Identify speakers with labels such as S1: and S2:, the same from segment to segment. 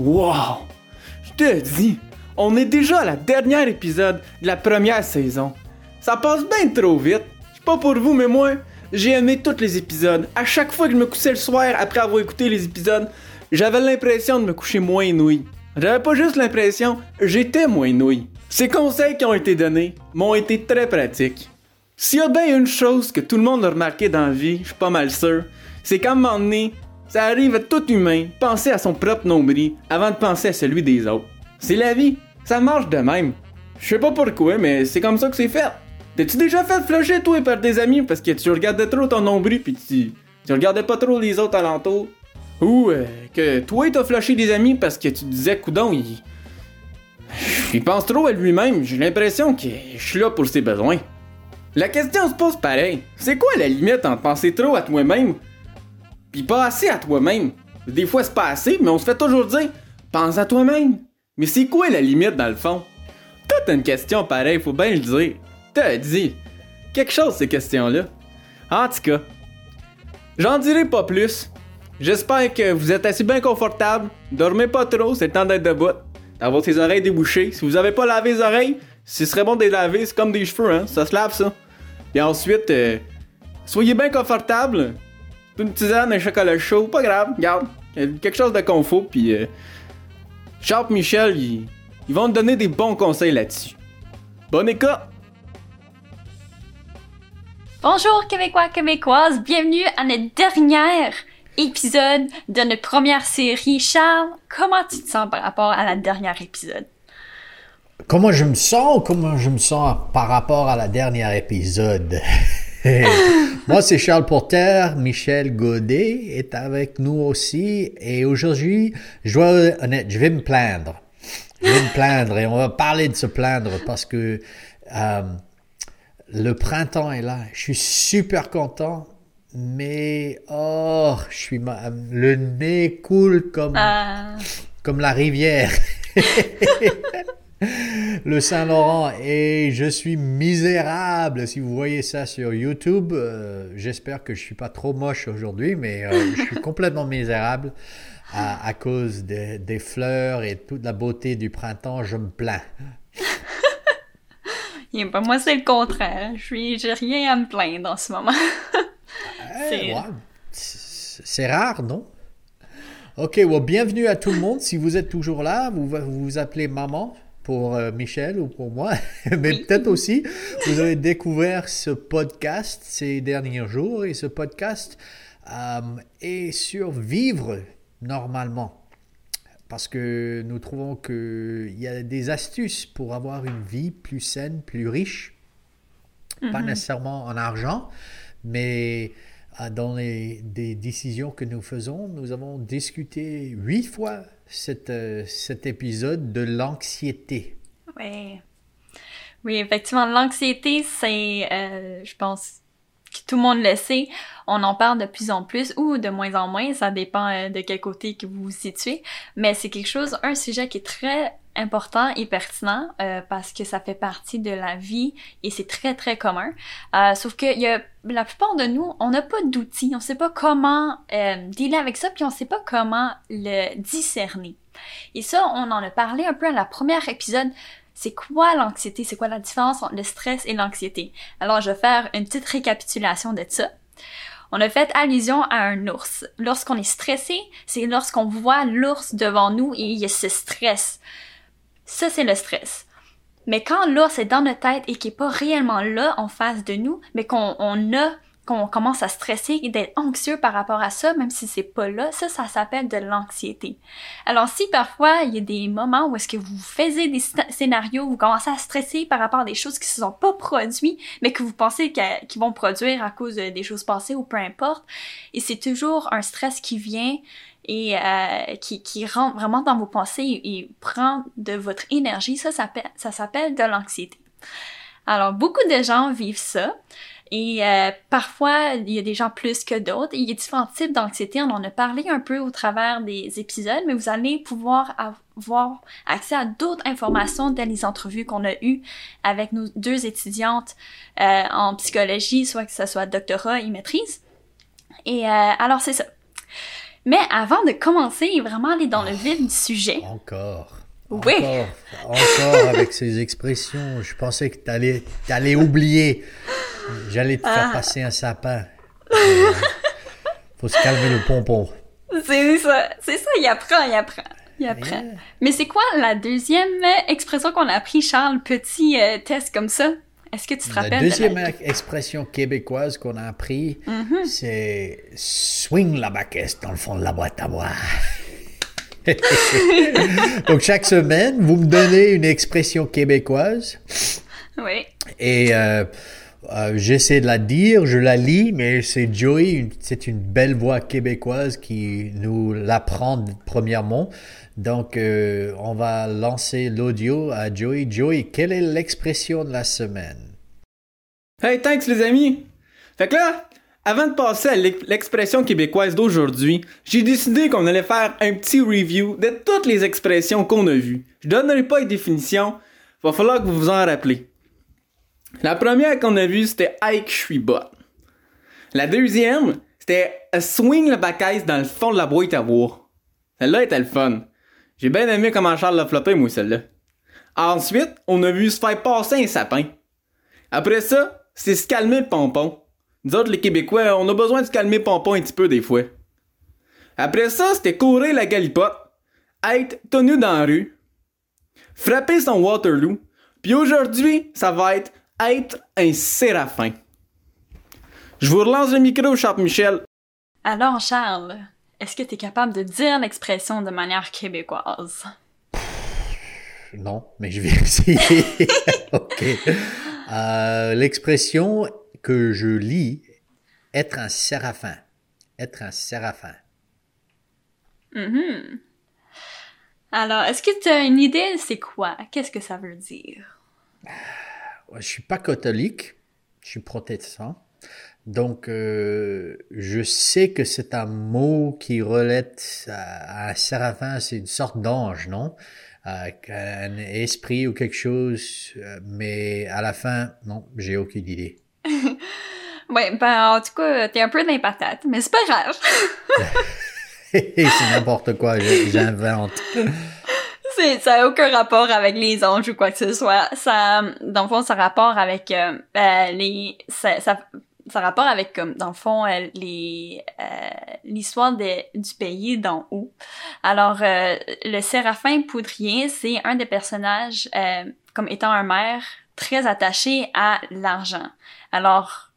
S1: Wow! Je te dis, on est déjà à la dernière épisode de la première saison. Ça passe bien trop vite. Je sais pas pour vous, mais moi, j'ai aimé tous les épisodes. À chaque fois que je me couchais le soir après avoir écouté les épisodes, j'avais l'impression de me coucher moins nouille. J'avais pas juste l'impression, j'étais moins nouille. Ces conseils qui ont été donnés m'ont été très pratiques. S'il y a bien une chose que tout le monde a remarqué dans la vie, je suis pas mal sûr, c'est qu'à un moment donné, ça arrive à tout humain penser à son propre nombril avant de penser à celui des autres. C'est la vie, ça marche de même. Je sais pas pourquoi, mais c'est comme ça que c'est fait. T'as-tu déjà fait flusher toi par tes amis parce que tu regardais trop ton nombril pis tu, tu regardais pas trop les autres alentours? Ou euh, que toi t'as flushé des amis parce que tu disais coudon, il. Il pense trop à lui-même, j'ai l'impression que je suis là pour ses besoins. La question se pose pareil. C'est quoi la limite entre penser trop à toi-même? Pis pas assez à toi-même? Des fois c'est pas assez, mais on se fait toujours dire pense à toi-même. Mais c'est quoi la limite dans le fond? Toute une question pareille, faut bien le dire. T'as dit quelque chose ces questions-là. En tout cas, j'en dirai pas plus. J'espère que vous êtes assez bien confortable. Dormez pas trop, c'est le temps d'être debout. D'avoir ses oreilles débouchées. Si vous avez pas lavé les oreilles, ce serait bon de les laver, c'est comme des cheveux, hein. Ça se lave ça. Et ensuite, euh, soyez bien confortable. Une tisane, un chocolat chaud, pas grave, regarde. Quelque chose de confort, puis euh, Charles Michel, ils, ils vont te donner des bons conseils là-dessus. Bonne écoute!
S2: Bonjour Québécois, Québécoises, bienvenue à notre dernier épisode de notre première série. Charles, comment tu te sens par rapport à la dernière épisode?
S3: Comment je me sens ou comment je me sens par rapport à la dernière épisode? Moi, c'est Charles Porter, Michel Godet est avec nous aussi et aujourd'hui, je dois être honnête, je vais me plaindre. Je vais me plaindre et on va parler de se plaindre parce que euh, le printemps est là. Je suis super content, mais oh, je suis ma- le nez coule comme
S2: Euh,
S3: comme la rivière. le Saint-Laurent et je suis misérable. Si vous voyez ça sur YouTube, euh, j'espère que je suis pas trop moche aujourd'hui, mais euh, je suis complètement misérable à, à cause de- des fleurs et toute la beauté du printemps. Je me plains.
S2: et ben, moi, c'est le contraire. Je suis, j'ai rien à me plaindre en ce moment. C'est-
S3: Eh, ouais, c'est c'est rare, non? Ok, well, bienvenue à tout le monde. Si vous êtes toujours là, vous vous, vous appelez maman pour euh, Michel ou pour moi, mais
S2: Oui.
S3: peut-être aussi vous avez découvert ce podcast ces derniers jours et ce podcast euh, est sur vivre normalement. Parce que nous trouvons qu'il y a des astuces pour avoir une vie plus saine, plus riche pas nécessairement en argent, mais euh, dans les des décisions que nous faisons, nous avons discuté huit fois cet, euh, cet épisode de l'anxiété.
S2: Oui. Oui, effectivement, l'anxiété, c'est, euh, je pense que tout le monde le sait, on en parle de plus en plus ou de moins en moins, ça dépend euh, de quel côté que vous vous situez, mais c'est quelque chose, un sujet qui est très important et pertinent euh, parce que ça fait partie de la vie et c'est très très commun. Euh, sauf que y a, la plupart de nous, on n'a pas d'outils, on sait pas comment euh, dealer avec ça, puis on sait pas comment le discerner. Et ça, on en a parlé un peu à la première épisode c'est quoi l'anxiété, c'est quoi la différence entre le stress et l'anxiété? Alors, je vais faire une petite récapitulation de ça. On a fait allusion à un ours. Lorsqu'on est stressé, c'est lorsqu'on voit l'ours devant nous et il y a ce stress. Ça, c'est le stress. Mais quand l'ours est dans notre tête et qu'il n'est pas réellement là en face de nous, mais qu'on on a qu'on commence à stresser et d'être anxieux par rapport à ça, même si c'est pas là, ça, ça s'appelle de l'anxiété. Alors si parfois il y a des moments où est-ce que vous faisiez des sc- scénarios, vous commencez à stresser par rapport à des choses qui se sont pas produites, mais que vous pensez qu'ils vont produire à cause de- des choses passées ou peu importe, et c'est toujours un stress qui vient et euh, qui, rentre vraiment dans vos pensées et, prend de votre énergie, ça, ça s'appelle de l'anxiété. Alors beaucoup de gens vivent ça. Et euh, parfois, il y a des gens plus que d'autres. Il y a différents types d'anxiété. On en a parlé un peu au travers des épisodes, mais vous allez pouvoir avoir accès à d'autres informations dans les entrevues qu'on a eues avec nos deux étudiantes euh, en psychologie, soit que ce soit doctorat et maîtrise. Et euh, alors, c'est ça. Mais avant de commencer, vraiment aller dans le vif du sujet.
S3: Encore.
S2: Oui.
S3: Encore, encore avec ces expressions. Je pensais que tu allais, t'allais oublier. J'allais te faire
S2: Ah.
S3: passer un sapin. Euh, faut se calmer le pompon.
S2: C'est ça, c'est ça, il apprend, il apprend. Il apprend.
S3: Yeah.
S2: Mais c'est quoi la deuxième euh, expression qu'on a appris, Charles? Petit euh, test comme ça. Est-ce que tu te
S3: La
S2: rappelles? de
S3: deuxième
S2: la-
S3: expression québécoise qu'on a appris,
S2: Mhm.
S3: c'est swing la baquette dans le fond de la boîte à boire. Donc chaque semaine, vous me donnez une expression québécoise
S2: Oui.
S3: et euh, euh, j'essaie de la dire, je la lis, mais c'est Joey, une- c'est une belle voix québécoise qui nous l'apprend premièrement. Donc euh, on va lancer l'audio à Joey. Joey, quelle est l'expression de la semaine?
S1: Hey, thanks les amis! Fait que là, avant de passer à l'ex- l'expression québécoise d'aujourd'hui, j'ai décidé qu'on allait faire un petit review de toutes les expressions qu'on a vues. Je donnerai pas une définition, va falloir que vous vous en rappelez. La première qu'on a vue, c'était Ike, je suis bot. La deuxième, c'était swing la bacaisse dans le fond de la boîte à boire. Celle-là était le fun. J'ai bien aimé comment Charles l'a flotté, moi, celle-là. Ensuite, on a vu se faire passer un sapin. Après ça, c'est se calmer le pompon. Nous autres, les Québécois, on a besoin de se calmer pompon un petit peu des fois. Après ça, c'était courir la galipote, être tenu dans la rue, frapper son Waterloo, puis aujourd'hui, ça va être être un séraphin. Je vous relance le micro, Charles Michel.
S2: Alors, Charles, est-ce que tu es capable de dire l'expression de manière québécoise?
S3: Non, mais je vais essayer. ok. Euh, L'expression que je lis, être un séraphin. Être un séraphin.
S2: Mhm. Alors, est-ce que tu as une idée c'est quoi? Qu'est-ce que ça veut dire?
S3: Je suis pas catholique, je suis protestant. Donc, euh, je sais que c'est un mot qui relate à, à un séraphin, c'est une sorte d'ange, non? Euh, un esprit ou quelque chose, euh, mais à la fin, non, j'ai aucune idée.
S2: Ouais, ben, en tout cas, t'es un peu dans les patates, mais c'est pas grave.
S3: c'est n'importe quoi, j'invente.
S2: C'est, ça n'a aucun rapport avec les anges ou quoi que ce soit. Ça, dans le fond, ça rapport avec euh, euh, les, ça, ça, ça rapport avec comme dans le fond euh, les, euh, l'histoire du pays d'en haut. Alors, euh, le Séraphin Poudrier, c'est un des personnages euh, comme étant un maire très attaché à l'argent. Alors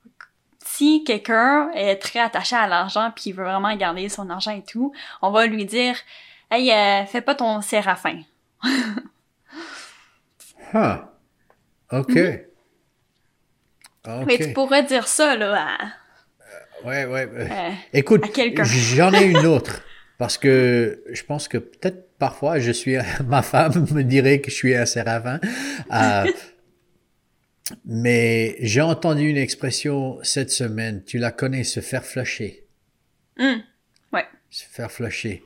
S2: si quelqu'un est très attaché à l'argent puis il veut vraiment garder son argent et tout, on va lui dire Hey, euh, fais pas ton séraphin.
S3: Huh. OK. OK.
S2: Mais tu pourrais dire ça, là, à,
S3: Ouais, ouais. euh,
S2: euh,
S3: Écoute,
S2: à quelqu'un.
S3: j'en ai une autre. Parce que je pense que peut-être parfois, je suis, ma femme me dirait que je suis un séraphin. Mais j'ai entendu une expression cette semaine. Tu la connais, se faire flusher.
S2: hum, ouais.
S3: Se faire flusher.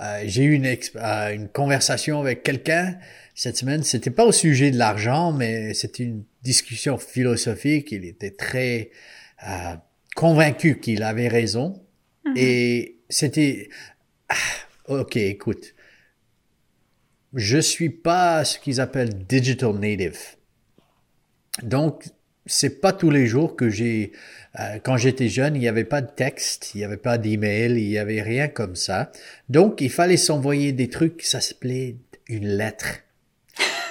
S3: Euh, j'ai eu une, euh, une conversation avec quelqu'un cette semaine. C'était pas au sujet de l'argent, mais c'était une discussion philosophique. Il était très euh, convaincu qu'il avait raison. Et c'était... Ah, ok, écoute. Je suis pas ce qu'ils appellent digital native. Donc, c'est pas tous les jours que j'ai... euh, quand j'étais jeune, il n'y avait pas de texte, il n'y avait pas d'email, il n'y avait rien comme ça. Donc, il fallait s'envoyer des trucs, ça s'appelait une lettre.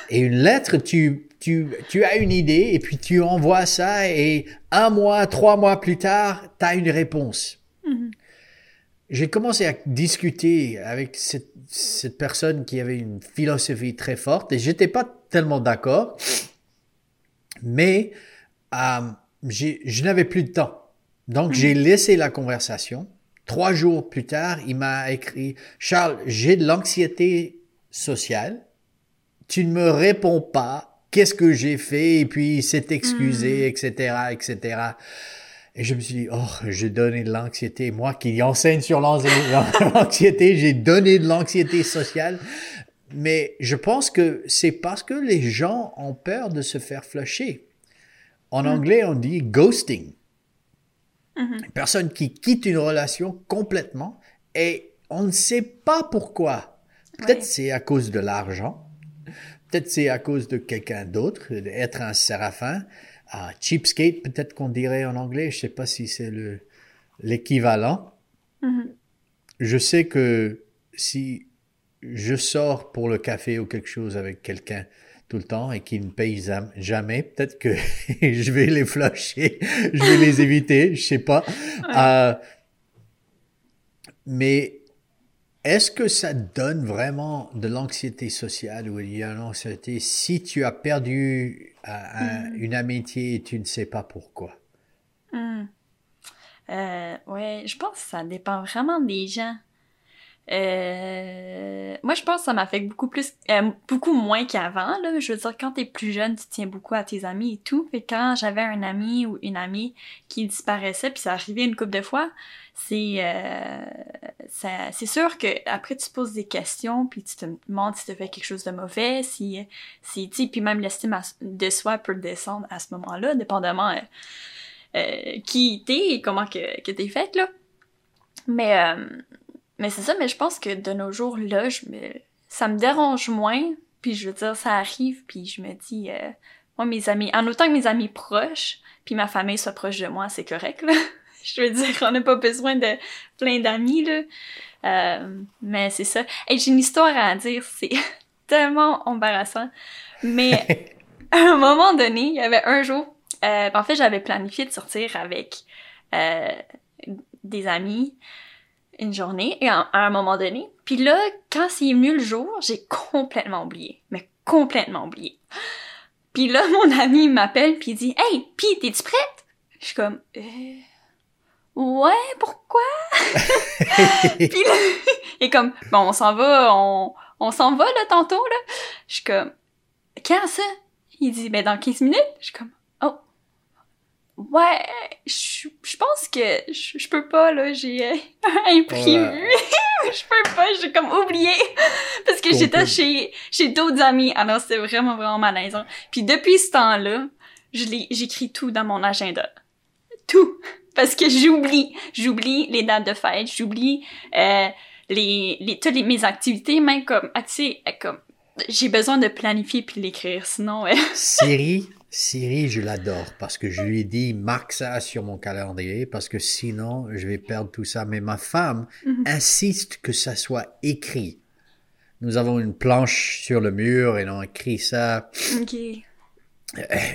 S3: Et une lettre, tu, tu, tu as une idée et puis tu envoies ça et un mois, trois mois plus tard, tu as une réponse. J'ai commencé à discuter avec cette, cette personne qui avait une philosophie très forte et j'étais pas tellement d'accord, mais euh, je n'avais plus de temps. Donc, j'ai laissé la conversation. Trois jours plus tard, il m'a écrit, Charles, j'ai de l'anxiété sociale. Tu ne me réponds pas. Qu'est-ce que j'ai fait? Et puis, il s'est excusé, etc., etc. Et je me suis dit, oh, j'ai donné de l'anxiété. Moi qui enseigne sur l'anxi- l'anxiété, j'ai donné de l'anxiété sociale. Mais je pense que c'est parce que les gens ont peur de se faire flusher. En anglais, on dit ghosting. Une personne qui quitte une relation complètement Et on ne sait pas pourquoi. Peut-être c'est à cause de l'argent. Peut-être c'est à cause de quelqu'un d'autre, être un séraphin. Ah, cheapskate, peut-être qu'on dirait en anglais. Je sais pas si c'est le, l'équivalent.
S2: Mhm.
S3: Je sais que si je sors pour le café ou quelque chose avec quelqu'un tout le temps et qu'il ne paye jamais, peut-être que je vais les flusher, je vais les éviter, je sais pas. Euh, mais est-ce que ça donne vraiment de l'anxiété sociale ou il y a une anxiété? Si tu as perdu euh, un- une amitié et tu ne sais pas pourquoi?
S2: Hmm. Euh, ouais, je pense que ça dépend vraiment des gens. Euh, moi, je pense que ça m'affecte beaucoup plus, euh, beaucoup moins qu'avant, là. Je veux dire, quand t'es plus jeune, tu tiens beaucoup à tes amis et tout. Fait quand j'avais un ami ou une amie qui disparaissait, puis ça arrivait une couple de fois, c'est, euh, ça, c'est sûr que après tu te poses des questions, puis tu te demandes si tu fait quelque chose de mauvais, si, si, tu puis même l'estime de soi peut descendre à ce moment-là, dépendamment euh, euh, qui t'es et comment que, que t'es faite, là. Mais, euh, mais c'est ça, mais je pense que de nos jours, là, je me, ça me dérange moins, puis je veux dire, ça arrive, puis je me dis, euh, moi, mes amis, en autant que mes amis proches, puis ma famille soit proche de moi, c'est correct, là. je veux dire, on n'a pas besoin de plein d'amis, là. Euh, mais c'est ça. Et j'ai une histoire à dire, c'est tellement embarrassant. Mais à un moment donné, il y avait un jour, euh, en fait, j'avais planifié de sortir avec euh, des amis une journée, et à, un moment donné. Puis là, quand c'est venu le jour, j'ai complètement oublié. Mais complètement oublié. Puis là, mon ami m'appelle, puis dit « Hey, pis t'es-tu prête? » Je suis comme euh, Ouais, pourquoi? » Puis là, est comme « Bon, on s'en va, on, on s'en va, là, tantôt, là. » Je suis comme « Quand ça? » Il dit « Ben, dans 15 minutes. » Je suis comme « Oh. Ouais, je, je pense que je, je peux pas, là, j'ai euh.
S3: Ouais.
S2: je peux pas, j'ai comme oublié. Parce que j'étais chez, chez d'autres amis. Alors, c'était vraiment, vraiment malaisant. Puis depuis ce temps-là, je j'écris tout dans mon agenda. Tout. Parce que j'oublie. J'oublie les dates de fête, j'oublie euh, les, les, toutes les, mes activités, même comme, ah, tu sais, comme, j'ai besoin de planifier puis l'écrire, sinon, euh,
S3: Siri, Siri, je l'adore parce que je lui ai dit marque ça sur mon calendrier parce que sinon je vais perdre tout ça. Mais ma femme
S2: Mhm.
S3: insiste que ça soit écrit. Nous avons une planche sur le mur et on écrit ça
S2: ok.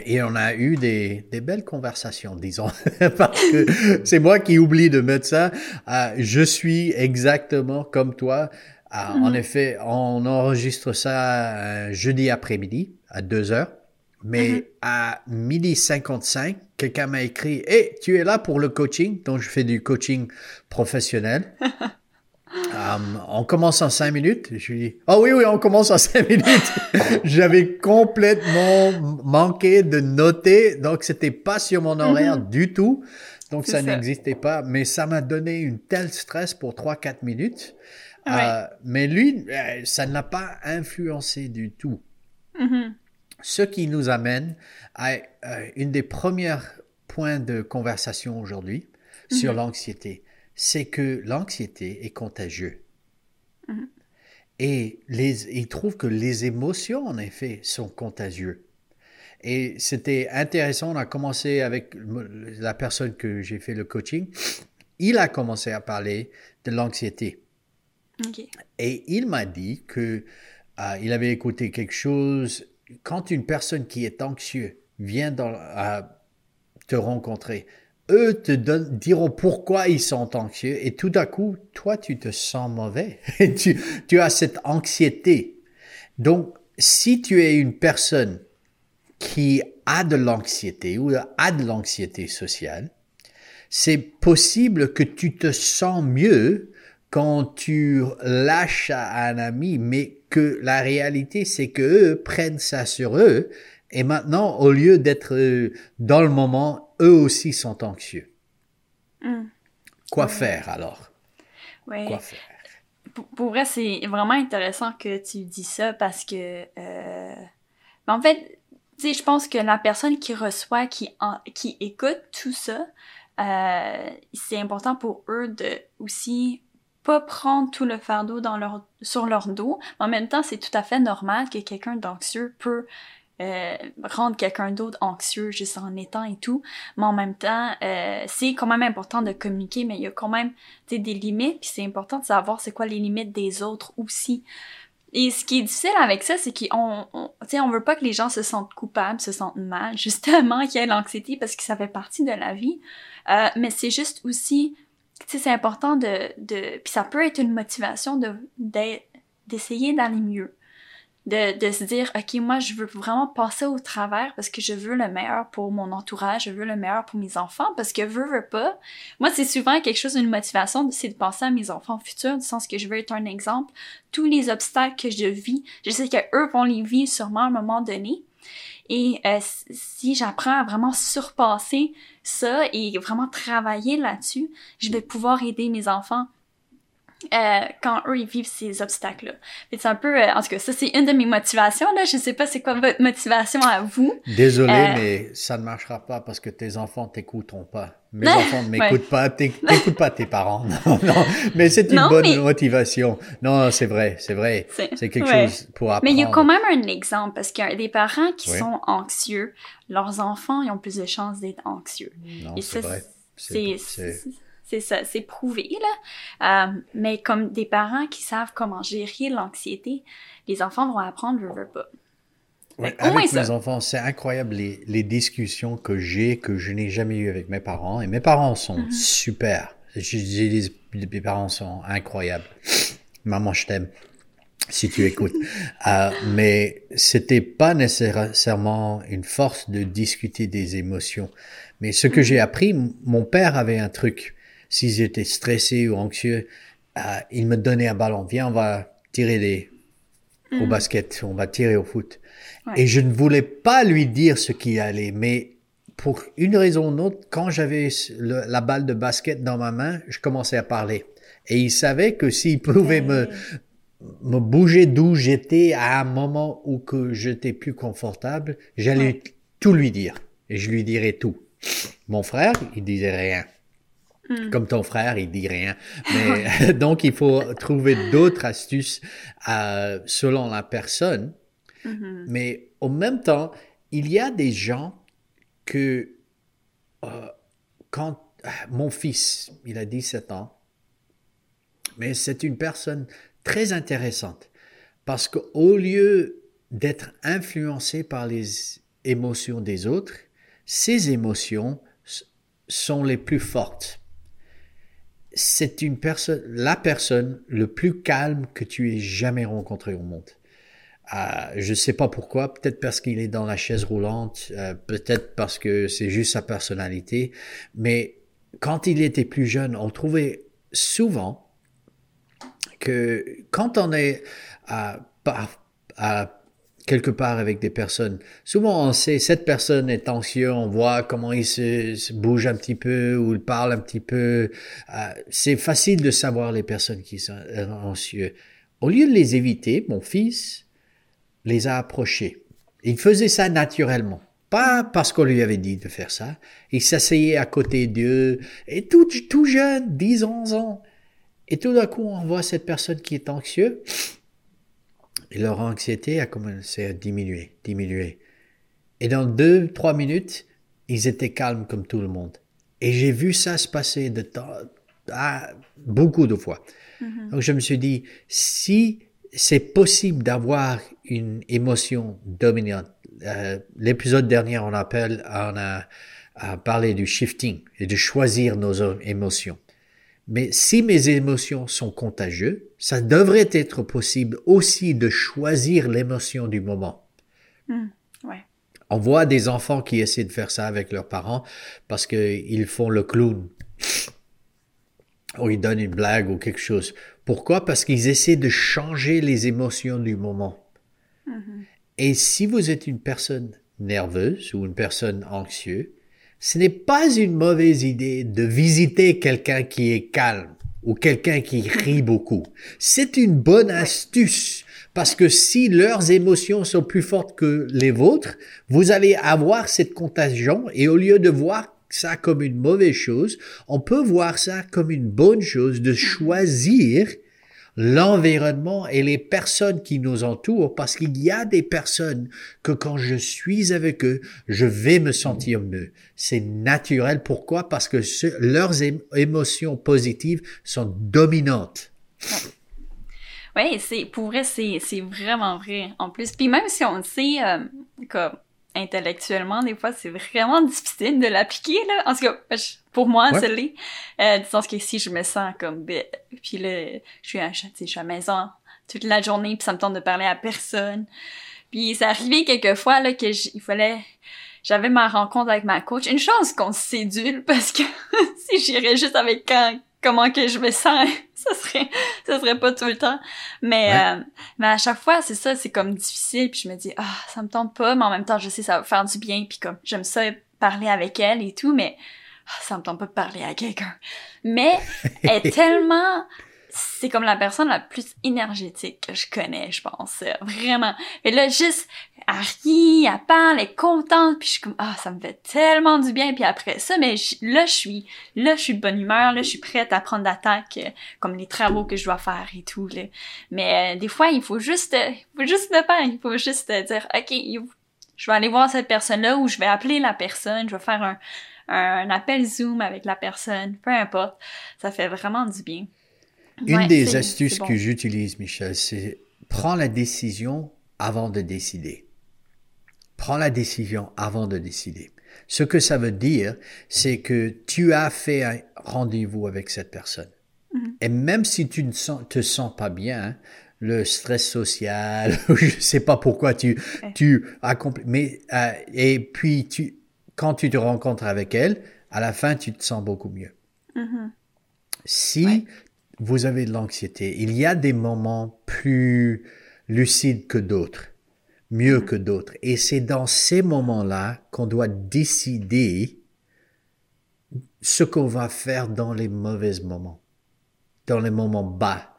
S3: et on a eu des, des belles conversations, disons, parce que c'est moi qui oublie de mettre ça. Euh, je suis exactement comme toi. Euh, En
S2: Mhm.
S3: effet, on enregistre ça euh, jeudi après-midi à 2 heures. Mais
S2: Mhm.
S3: à midi 55, quelqu'un m'a écrit Hey, tu es là pour le coaching Donc, je fais du coaching professionnel. Um, on commence en cinq minutes. Je lui dis, oh oui, oui, on commence en cinq minutes. J'avais complètement manqué de noter, donc c'était pas sur mon horaire du tout. Donc ça,
S2: ça.
S3: n'existait pas, mais ça m'a donné une telle stress pour trois, quatre minutes. Euh, mais lui, euh, ça ne l'a pas influencé du tout.
S2: Mhm.
S3: Ce qui nous amène à euh, une des premières points de conversation aujourd'hui sur l'anxiété. C'est que l'anxiété est contagieuse.
S2: Mhm.
S3: Et les, il trouve que les émotions, en effet, sont contagieuses. Et c'était intéressant, on a commencé avec la personne que j'ai fait le coaching. Il a commencé à parler de l'anxiété. Et il m'a dit que euh, il avait écouté quelque chose. Quand une personne qui est anxieuse vient à te rencontrer, eux te diront pourquoi ils sont anxieux et tout à coup, toi, tu te sens mauvais. Et tu, tu as cette anxiété. Donc, si tu es une personne qui a de l'anxiété ou a de l'anxiété sociale, c'est possible que tu te sens mieux quand tu lâches à un ami, mais que la réalité, c'est que eux prennent ça sur eux, et maintenant, au lieu d'être euh, dans le moment, eux aussi sont anxieux.
S2: Mm.
S3: Quoi
S2: Ouais.
S3: faire alors?
S2: Ouais.
S3: Quoi faire?
S2: Pour, pour vrai, c'est vraiment intéressant que tu dis ça parce que, euh, ben, en fait, tu sais, je pense que la personne qui reçoit, qui, en- qui écoute tout ça, euh, c'est important pour eux de aussi pas prendre tout le fardeau sur leur dos. En même temps, c'est tout à fait normal que quelqu'un d'anxieux peut euh, rendre quelqu'un d'autre anxieux juste en étant et tout. Mais en même temps, euh, c'est quand même important de communiquer, mais il y a quand même des limites, puis c'est important de savoir c'est quoi les limites des autres aussi. Et ce qui est difficile avec ça, c'est qu'on, on, on veut pas que les gens se sentent coupables, se sentent mal, justement, qu'il y ait l'anxiété parce que ça fait partie de la vie. Euh, mais c'est juste aussi, c'est important de, de, puis ça peut être une motivation de, d'essayer d'aller mieux de, de se dire, OK, moi, je veux vraiment passer au travers parce que je veux le meilleur pour mon entourage, je veux le meilleur pour mes enfants parce que veux, veux pas. Moi, c'est souvent quelque chose, une motivation, c'est de penser à mes enfants futurs, du sens que je veux être un exemple. Tous les obstacles que je vis, je sais qu'eux vont les vivre sûrement à un moment donné. Et euh, si j'apprends à vraiment surpasser ça et vraiment travailler là-dessus, je vais pouvoir aider mes enfants euh, quand eux ils vivent ces obstacles là c'est un peu euh, en tout cas ça c'est une de mes motivations là. Je sais pas c'est quoi votre motivation à vous.
S3: Désolé euh, mais ça ne marchera pas parce que tes enfants t'écouteront pas. Mes enfants ne m'écoutent pas t'écoutes pas tes parents. Non non. Mais c'est une bonne motivation. Non c'est vrai c'est vrai. C'est quelque chose pour apprendre
S2: mais il y a quand même un exemple parce qu'il y a des parents qui sont anxieux. Leurs enfants ils ont plus de chances d'être anxieux.
S3: Non c'est vrai.
S2: c'est c'est ça, c'est prouvé, là. Euh, mais comme des parents qui savent comment gérer l'anxiété, les enfants vont apprendre, je veux pas.
S3: Ouais, avec mes enfants, c'est incroyable les, les, discussions que j'ai, que je n'ai jamais eues avec mes parents. Et mes parents sont mm-hmm. super. J'ai des, mes parents sont incroyables. Maman, je t'aime si tu écoutes. euh, mais c'était pas nécessairement une force de discuter des émotions. Mais ce que mm-hmm. j'ai appris, mon père avait un truc s'ils étaient stressés ou anxieux, euh, ils me donnaient un ballon. Viens, on va tirer des, au mm. basket, on va tirer au foot. Et je ne voulais pas lui dire ce qui allait, mais pour une raison ou une autre, quand j'avais la balle de basket dans ma main, je commençais à parler. Et il savait que s'il pouvait me, me bouger d'où j'étais à un moment où que j'étais plus confortable, j'allais tout lui dire. Et je lui dirais tout. Mon frère, il disait rien. Hmm. Comme ton frère, il dit rien. Mais donc, il faut trouver d'autres astuces euh, selon la personne. Mm-hmm. Mais au même temps, il y a des gens que euh, quand euh, mon fils, il a 17 ans, mais c'est une personne très intéressante parce qu'au lieu d'être influencé par les émotions des autres, ses émotions sont les plus fortes c'est une personne, la personne le plus calme que tu aies jamais rencontré au monde. Euh, je sais pas pourquoi, peut-être parce qu'il est dans la chaise roulante, euh, peut-être parce que c'est juste sa personnalité, mais quand il était plus jeune, on trouvait souvent que quand on est à, à quelque part avec des personnes. Souvent, on sait, cette personne est anxieux, on voit comment il se, bouge un petit peu ou il parle un petit peu. Euh, c'est facile de savoir les personnes qui sont anxieux. Au lieu de les éviter, mon fils les a approchés. Il faisait ça naturellement. Pas parce qu'on lui avait dit de faire ça. Il s'asseyait à côté d'eux, et tout, tout jeune, 10, 11 ans. Et tout d'un coup, on voit cette personne qui est anxieuse et leur anxiété a commencé à diminuer, diminuer. Et dans deux, trois minutes, ils étaient calmes comme tout le monde. Et j'ai vu ça se passer de temps, à, beaucoup de fois. Mm-hmm. Donc je me suis dit, si c'est possible d'avoir une émotion dominante, euh, l'épisode dernier on appelle, on a, a parlé du shifting et de choisir nos émotions. Mais si mes émotions sont contagieuses, ça devrait être possible aussi de choisir l'émotion du moment.
S2: Hmm, ouais.
S3: On voit des enfants qui essaient de faire ça avec leurs parents parce qu'ils font le clown. Ou ils donnent une blague ou quelque chose. Pourquoi? Parce qu'ils essaient de changer les émotions du moment. Mm-hmm. Et si vous êtes une personne nerveuse ou une personne anxieuse, ce n'est pas une mauvaise idée de visiter quelqu'un qui est calme ou quelqu'un qui rit beaucoup. C'est une bonne astuce parce que si leurs émotions sont plus fortes que les vôtres, vous allez avoir cette contagion et au lieu de voir ça comme une mauvaise chose. On peut voir ça comme une bonne chose de choisir l'environnement et les personnes qui nous entourent parce qu'il y a des personnes que quand je suis avec eux, je vais me sentir mieux. C'est naturel. Pourquoi? Parce que leurs émotions positives sont dominantes.
S2: Oui, c'est pour vrai, c'est vraiment vrai. En plus, puis même si on sait, euh, comme intellectuellement, des fois, c'est vraiment difficile de l'appliquer, là. En tout cas, pour moi, c'est l'est. Euh, du sens que si je me sens comme... Puis là, je suis, à, je suis à la maison toute la journée, puis ça me tente de parler à personne. Puis c'est arrivé quelques fois, là, que il fallait... J'avais ma rencontre avec ma coach. Une chance qu'on se sédule, parce que si j'irais juste avec quand comment que je me sens, ça serait ça serait pas tout le temps. Mais euh, mais à chaque fois, c'est ça, c'est comme difficile puis je me dis ah, ça me tente pas, mais en même temps, je sais ça va faire du bien puis comme j'aime ça parler avec elle et tout, mais ah, ça me tente pas de parler à quelqu'un. Mais elle est tellement c'est comme la personne la plus énergétique que je connais, je pense. Vraiment. Et là, juste, elle rit, elle parle, elle est contente, puis je suis comme, ah, ça me fait tellement du bien. Puis après ça, mais là, je suis, là, je suis de bonne humeur, là, je suis prête à prendre l'attaque, euh, comme les travaux que je dois faire et tout, là. Mais euh, des fois, il faut juste, euh, il faut juste le faire. Il faut juste dire, OK, je vais aller voir cette personne-là ou je vais appeler la personne, je vais faire un, un appel Zoom avec la personne, peu importe. Ça fait vraiment du bien.
S3: Une des astuces que j'utilise, Michel, c'est prends la décision avant de décider. Prends la décision avant de décider. Ce que ça veut dire, c'est que tu as fait un rendez-vous avec cette personne. Mm-hmm. Et même si tu ne te sens pas bien, le stress social, je sais pas pourquoi tu, tu accomplis, mais, euh, et puis tu, quand tu te rencontres avec elle, à la fin, tu te sens beaucoup mieux. Mm-hmm. Si vous avez de l'anxiété, il y a des moments plus lucides que d'autres, mieux que d'autres. Et c'est dans ces moments-là qu'on doit décider ce qu'on va faire dans les mauvais moments, dans les moments bas.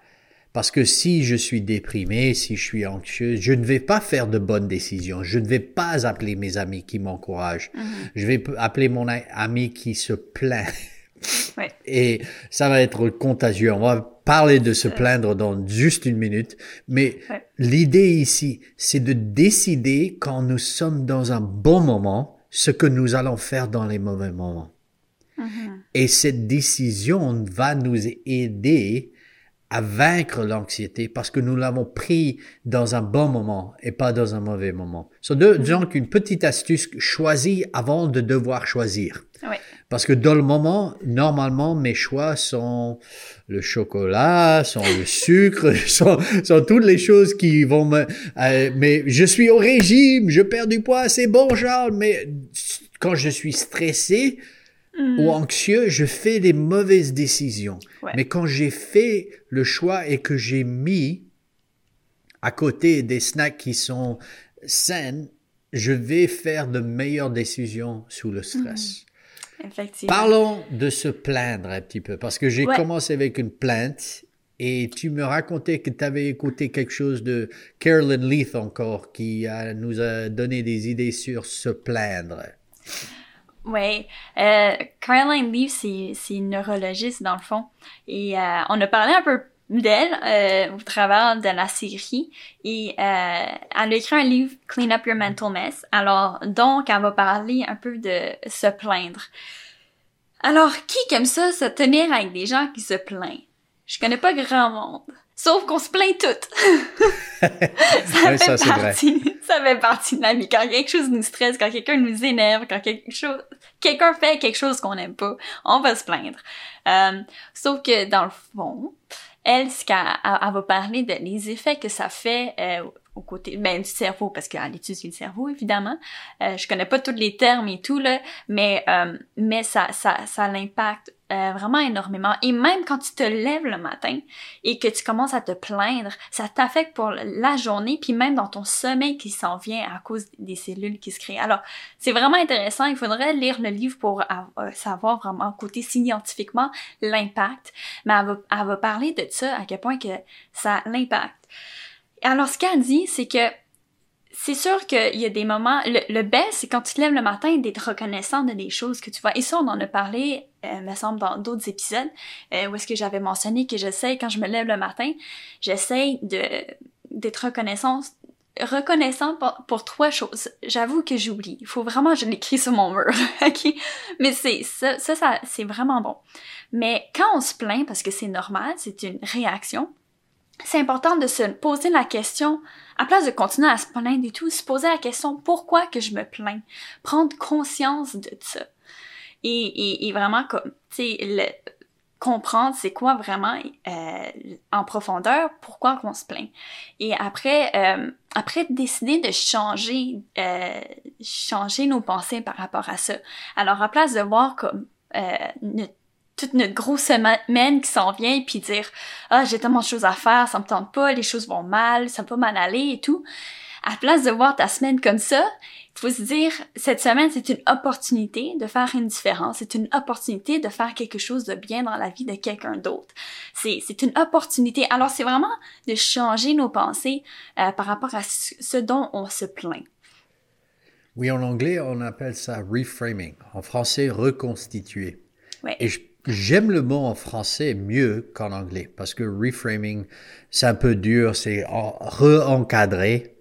S3: Parce que si je suis déprimé, si je suis anxieux, je ne vais pas faire de bonnes décisions. Je ne vais pas appeler mes amis qui m'encouragent. Mm-hmm. Je vais appeler mon ami qui se plaint. Et ça va être contagieux. On va parler de se plaindre dans juste une minute. Mais l'idée ici, c'est de décider quand nous sommes dans un bon moment, ce que nous allons faire dans les mauvais moments. Mm-hmm. Et cette décision va nous aider à vaincre l'anxiété parce que nous l'avons pris dans un bon moment et pas dans un mauvais moment. So, donc, une petite astuce, choisis avant de devoir choisir. Parce que dans le moment, normalement, mes choix sont le chocolat, sont le sucre, sont, sont toutes les choses qui vont me... Euh, mais je suis au régime, je perds du poids, c'est bon, Charles, mais quand je suis stressé, ou mm. anxieux, je fais des mauvaises décisions. Mais quand j'ai fait le choix et que j'ai mis à côté des snacks qui sont sains, je vais faire de meilleures décisions sous le stress.
S2: Mm. Effectivement.
S3: Parlons de se plaindre un petit peu, parce que j'ai commencé avec une plainte et tu me racontais que tu avais écouté quelque chose de Carolyn Leith encore, qui nous a donné des idées sur se plaindre.
S2: Oui, euh, Caroline Leaf, c'est une neurologiste dans le fond. Et euh, on a parlé un peu d'elle euh, au travers de la série. Et euh, elle a écrit un livre, Clean Up Your Mental Mess. Alors, donc, elle va parler un peu de se plaindre. Alors, qui comme ça se tenir avec des gens qui se plaignent? Je connais pas grand monde. Sauf qu'on se plaint toutes. ça, fait partie, ça fait partie de la vie. Quand quelque chose nous stresse, quand quelqu'un nous énerve, quand quelque chose, quelqu'un fait quelque chose qu'on n'aime pas, on va se plaindre. Euh, sauf que dans le fond, elle, ce qu'elle va parler de les effets que ça fait euh, au côté ben, du cerveau, parce qu'elle étudie le cerveau, évidemment. Euh, je connais pas tous les termes et tout, là, mais, euh, mais ça, ça, ça l'impacte euh, vraiment énormément. Et même quand tu te lèves le matin et que tu commences à te plaindre, ça t'affecte pour la journée, puis même dans ton sommeil qui s'en vient à cause des cellules qui se créent. Alors, c'est vraiment intéressant. Il faudrait lire le livre pour euh, savoir vraiment côté scientifiquement l'impact. Mais elle va, elle va parler de ça, à quel point que ça l'impacte. Alors, ce qu'elle dit, c'est que c'est sûr qu'il y a des moments. Le, le c'est quand tu te lèves le matin d'être reconnaissant de des choses que tu vois. Et ça, on en a parlé, euh, me semble, dans d'autres épisodes, euh, où est-ce que j'avais mentionné que j'essaie, quand je me lève le matin, j'essaie de d'être reconnaissant reconnaissant pour, pour trois choses. J'avoue que j'oublie. Il faut vraiment que je l'écris sur mon mur, ok? Mais c'est ça, ça, ça c'est vraiment bon. Mais quand on se plaint, parce que c'est normal, c'est une réaction, c'est important de se poser la question, à place de continuer à se plaindre et tout, se poser la question pourquoi que je me plains, prendre conscience de ça. Et, et, et vraiment comme, tu sais, comprendre c'est quoi vraiment euh, en profondeur, pourquoi qu'on se plaint. Et après, euh, après décider de changer, euh, changer nos pensées par rapport à ça. Alors à place de voir comme euh, notre toute notre grosse semaine qui s'en vient puis dire ah j'ai tellement de choses à faire ça me tente pas les choses vont mal ça pas mal aller et tout à place de voir ta semaine comme ça il faut se dire cette semaine c'est une opportunité de faire une différence c'est une opportunité de faire quelque chose de bien dans la vie de quelqu'un d'autre. C'est c'est une opportunité. Alors c'est vraiment de changer nos pensées euh, par rapport à ce dont on se plaint.
S3: Oui en anglais on appelle ça reframing. En français reconstituer.
S2: Ouais.
S3: et je J'aime le mot en français mieux qu'en anglais parce que reframing, c'est un peu dur, c'est re-encadrer,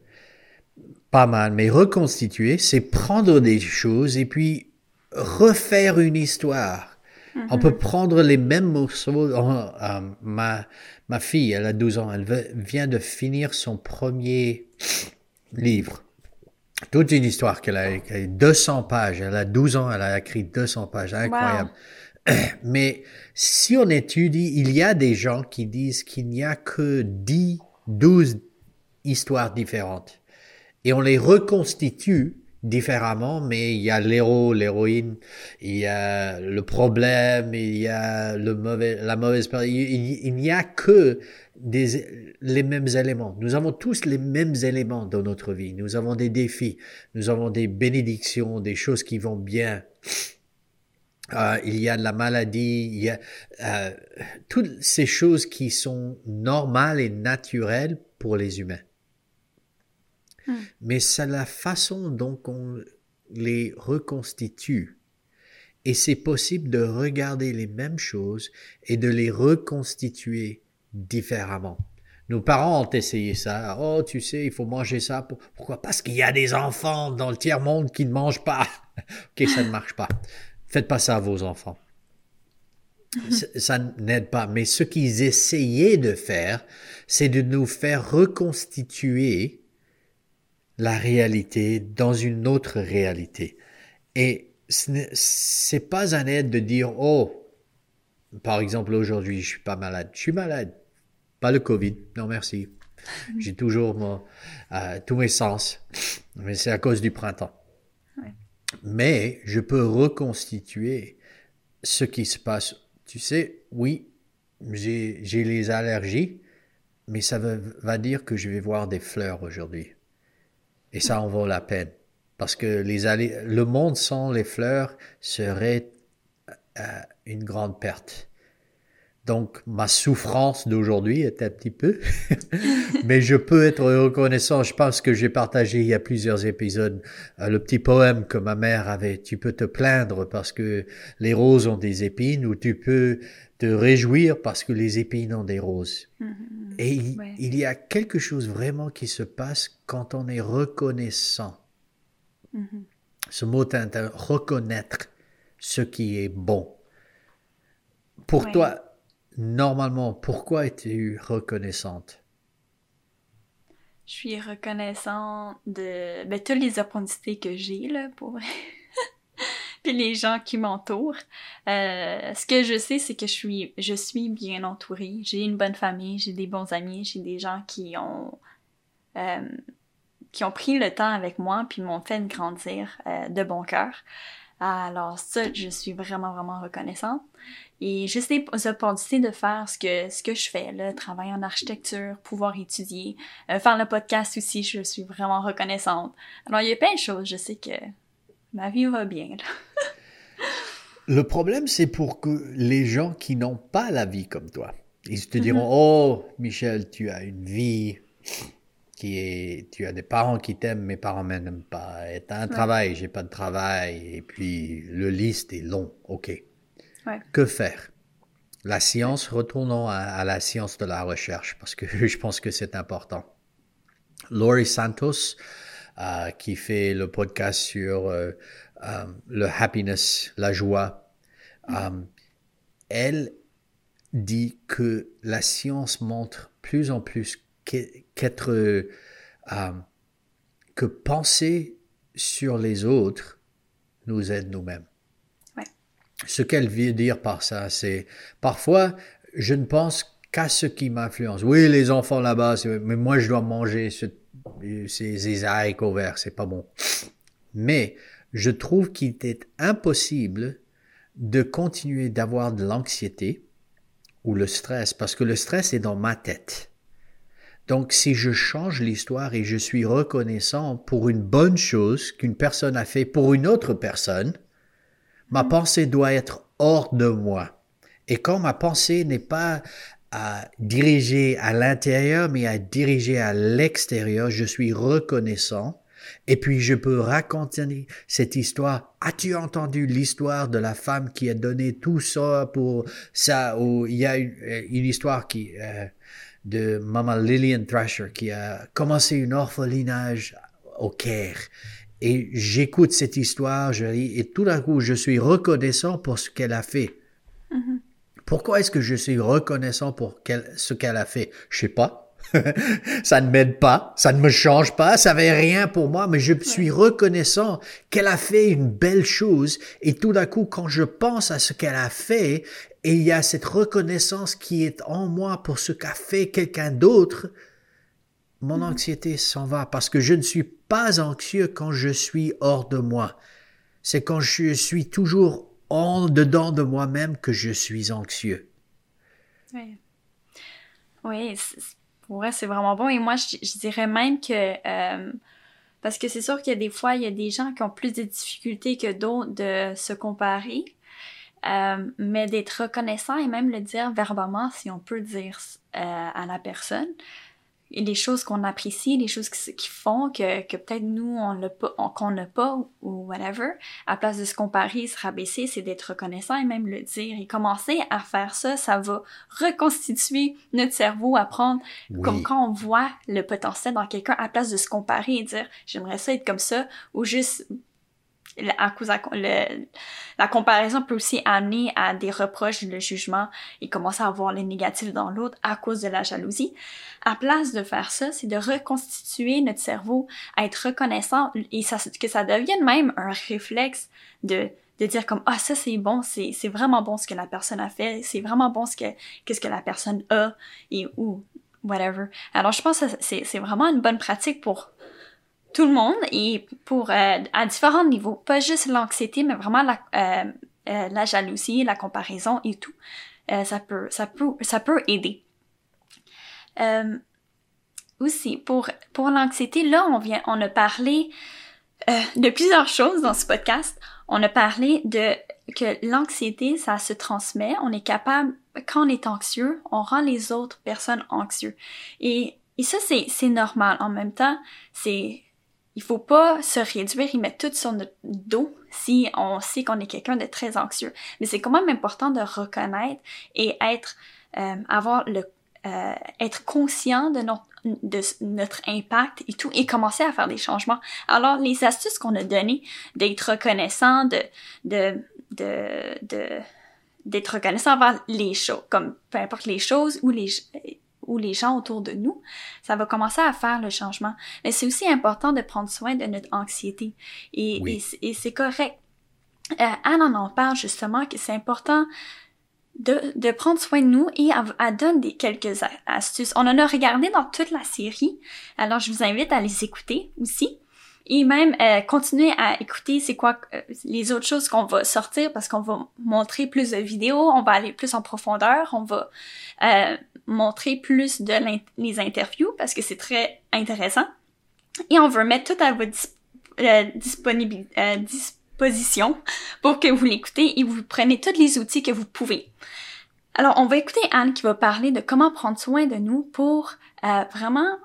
S3: pas mal, mais reconstituer, c'est prendre des choses et puis refaire une histoire. Mm -hmm. On peut prendre les mêmes morceaux. Euh, ma, ma fille, elle a 12 ans, elle vient de finir son premier livre. Toute une histoire qu'elle a écrit, 200 pages. Elle a 12 ans, elle a écrit 200 pages. Incroyable. Wow. Mais si on étudie, il y a des gens qui disent qu'il n'y a que 10, 12 histoires différentes. Et on les reconstitue différemment, mais il y a l'héros, l'héroïne, il y a le problème, il y a le mauvais, la mauvaise personne. Il, il n'y a que des, les mêmes éléments. Nous avons tous les mêmes éléments dans notre vie. Nous avons des défis, nous avons des bénédictions, des choses qui vont bien. Euh, il y a de la maladie, il y a euh, toutes ces choses qui sont normales et naturelles pour les humains. Hmm. Mais c'est la façon dont on les reconstitue. Et c'est possible de regarder les mêmes choses et de les reconstituer différemment. Nos parents ont essayé ça. Oh, tu sais, il faut manger ça. Pourquoi? Parce qu'il y a des enfants dans le tiers-monde qui ne mangent pas. ok, ça ne marche pas. Faites pas ça à vos enfants. ça n'aide pas. Mais ce qu'ils essayaient de faire, c'est de nous faire reconstituer la réalité dans une autre réalité. Et c'est pas un aide de dire, oh, par exemple, aujourd'hui, je suis pas malade. Je suis malade. Pas le Covid. Non, merci. J'ai toujours mon, euh, tous mes sens. Mais c'est à cause du printemps. Mais je peux reconstituer ce qui se passe. Tu sais, oui, j'ai les allergies, mais ça va, dire que je vais voir des fleurs aujourd'hui. Et ça en vaut la peine. Parce que les le monde sans les fleurs serait euh, une grande perte. Donc, ma souffrance d'aujourd'hui est un petit peu, mais je peux être reconnaissant. Je pense que j'ai partagé il y a plusieurs épisodes euh, le petit poème que ma mère avait. Tu peux te plaindre parce que les roses ont des épines ou tu peux te réjouir parce que les épines ont des roses. Mm -hmm. Et il, ouais. il, y a quelque chose vraiment qui se passe quand on est reconnaissant. Ce mot est reconnaître ce qui est bon. Pour ouais. toi, normalement, pourquoi es-tu reconnaissante?
S2: Je suis reconnaissante de ben, toutes les opportunités que j'ai, là, pour Puis les gens qui m'entourent. Euh, ce que je sais, c'est que je suis, je suis bien entourée. J'ai une bonne famille, j'ai des bons amis, j'ai des gens qui ont, euh, qui ont pris le temps avec moi puis m'ont fait grandir euh, de bon cœur. Alors ça, je suis vraiment, vraiment reconnaissante. Et juste les opportunités de faire ce que, ce que je fais, là, travailler en architecture, pouvoir étudier, euh, faire le podcast aussi, je suis vraiment reconnaissante. Alors, il y a plein de choses, je sais que ma vie va bien. Là.
S3: le problème, c'est pour que les gens qui n'ont pas la vie comme toi, ils te diront, mm -hmm. oh, Michel, tu as une vie qui est, tu as des parents qui t'aiment, mes parents m'aiment pas. Et t'as un travail, j'ai pas de travail. Et puis, le liste est long. OK.
S2: Ouais.
S3: Que faire? La science, retournons à, à, la science de la recherche parce que je pense que c'est important. Laurie Santos, euh, qui fait le podcast sur euh, euh, le happiness, la joie, elle dit que la science montre plus en plus qu'être, euh, que penser sur les autres nous aide nous-mêmes.
S2: Ouais.
S3: Ce qu'elle veut dire par ça, c'est parfois je ne pense qu'à ce qui m'influence. Oui, les enfants là-bas, mais moi je dois manger ce, ces haricots au vert, c'est pas bon. Mais je trouve qu'il est impossible de continuer d'avoir de l'anxiété ou le stress, parce que le stress est dans ma tête. Donc, si je change l'histoire et je suis reconnaissant pour une bonne chose qu'une personne a fait pour une autre personne, ma pensée doit être hors de moi. Et quand ma pensée n'est pas à diriger à l'intérieur, mais à diriger à l'extérieur, je suis reconnaissant. Et puis je peux raconter cette histoire. As-tu entendu l'histoire de la femme qui a donné tout ça pour ça Ou il y a une, une histoire qui euh, de Maman Lillian Thrasher qui a commencé une orphelinage au Caire. Et j'écoute cette histoire, je lis, et tout d'un coup, je suis reconnaissant pour ce qu'elle a fait.
S2: Mm -hmm.
S3: Pourquoi est-ce que je suis reconnaissant pour qu ce qu'elle a fait? Je sais pas. ça ne m'aide pas, ça ne me change pas, ça n'avait rien pour moi, mais je suis reconnaissant qu'elle a fait une belle chose et tout d'un coup, quand je pense à ce qu'elle a fait et il y a cette reconnaissance qui est en moi pour ce qu'a fait quelqu'un d'autre, mon anxiété s'en va parce que je ne suis pas anxieux quand je suis hors de moi. C'est quand je suis toujours en dedans de moi-même que je suis anxieux.
S2: Oui. Oui, ouais, c'est vraiment bon. Et moi, je, je dirais même que euh, parce que c'est sûr qu'il y a des fois, il y a des gens qui ont plus de difficultés que d'autres de se comparer. Euh, mais d'être reconnaissant et même le dire verbalement, si on peut dire euh, à la personne, les choses qu'on apprécie, les choses qui, qui font que, que peut-être nous on l'a pas, qu'on n'a pas ou whatever, à place de se comparer, se rabaisser, c'est d'être reconnaissant et même le dire et commencer à faire ça, ça va reconstituer notre cerveau, apprendre oui. comme quand on voit le potentiel dans quelqu'un à place de se comparer et dire j'aimerais ça être comme ça ou juste à cause la comparaison peut aussi amener à des reproches, le jugement et commencer à voir les négatifs dans l'autre à cause de la jalousie. À place de faire ça, c'est de reconstituer notre cerveau à être reconnaissant et que ça devienne même un réflexe de de dire comme ah ça c'est bon c'est c'est vraiment bon ce que la personne a fait c'est vraiment bon ce que qu'est-ce que la personne a et ou whatever alors je pense que c'est c'est vraiment une bonne pratique pour tout le monde et pour euh, à différents niveaux, pas juste l'anxiété, mais vraiment la, euh, euh, la jalousie, la comparaison et tout. ça peut ça peut ça peut aider. aussi pour pour l'anxiété, là on vient on a parlé de plusieurs choses dans ce podcast. On a parlé de que l'anxiété ça se transmet. On est capable quand on est anxieux, on rend les autres personnes anxieux et et ça, c'est, c'est normal. En même temps, c'est, il faut pas se réduire et mettre tout sur notre dos si on sait qu'on est quelqu'un de très anxieux. Mais c'est quand même important de reconnaître et être, euh, avoir le, euh, être conscient de notre, de notre impact et tout et commencer à faire des changements. Alors, les astuces qu'on a données, d'être reconnaissant, de, de, de, de d'être reconnaissant envers les choses, comme peu importe les choses ou les ou les gens autour de nous, ça va commencer à faire le changement. Mais c'est aussi important de prendre soin de notre anxiété. Et, oui. et, et c'est correct. Euh, Anne en, en parle justement que c'est important de, de prendre soin de nous et elle, elle donne des quelques astuces. On en a regardé dans toute la série, alors je vous invite à les écouter aussi et même euh, continuer à écouter c'est quoi euh, les autres choses qu'on va sortir parce qu'on va montrer plus de vidéos, on va aller plus en profondeur, on va euh, montrer plus de les interviews parce que c'est très intéressant et on veut mettre tout à votre euh, disponibilité disposition pour que vous l'écoutez et vous prenez tous les outils que vous pouvez. Alors, on va écouter Anne qui va parler de comment prendre soin de nous pour vraiment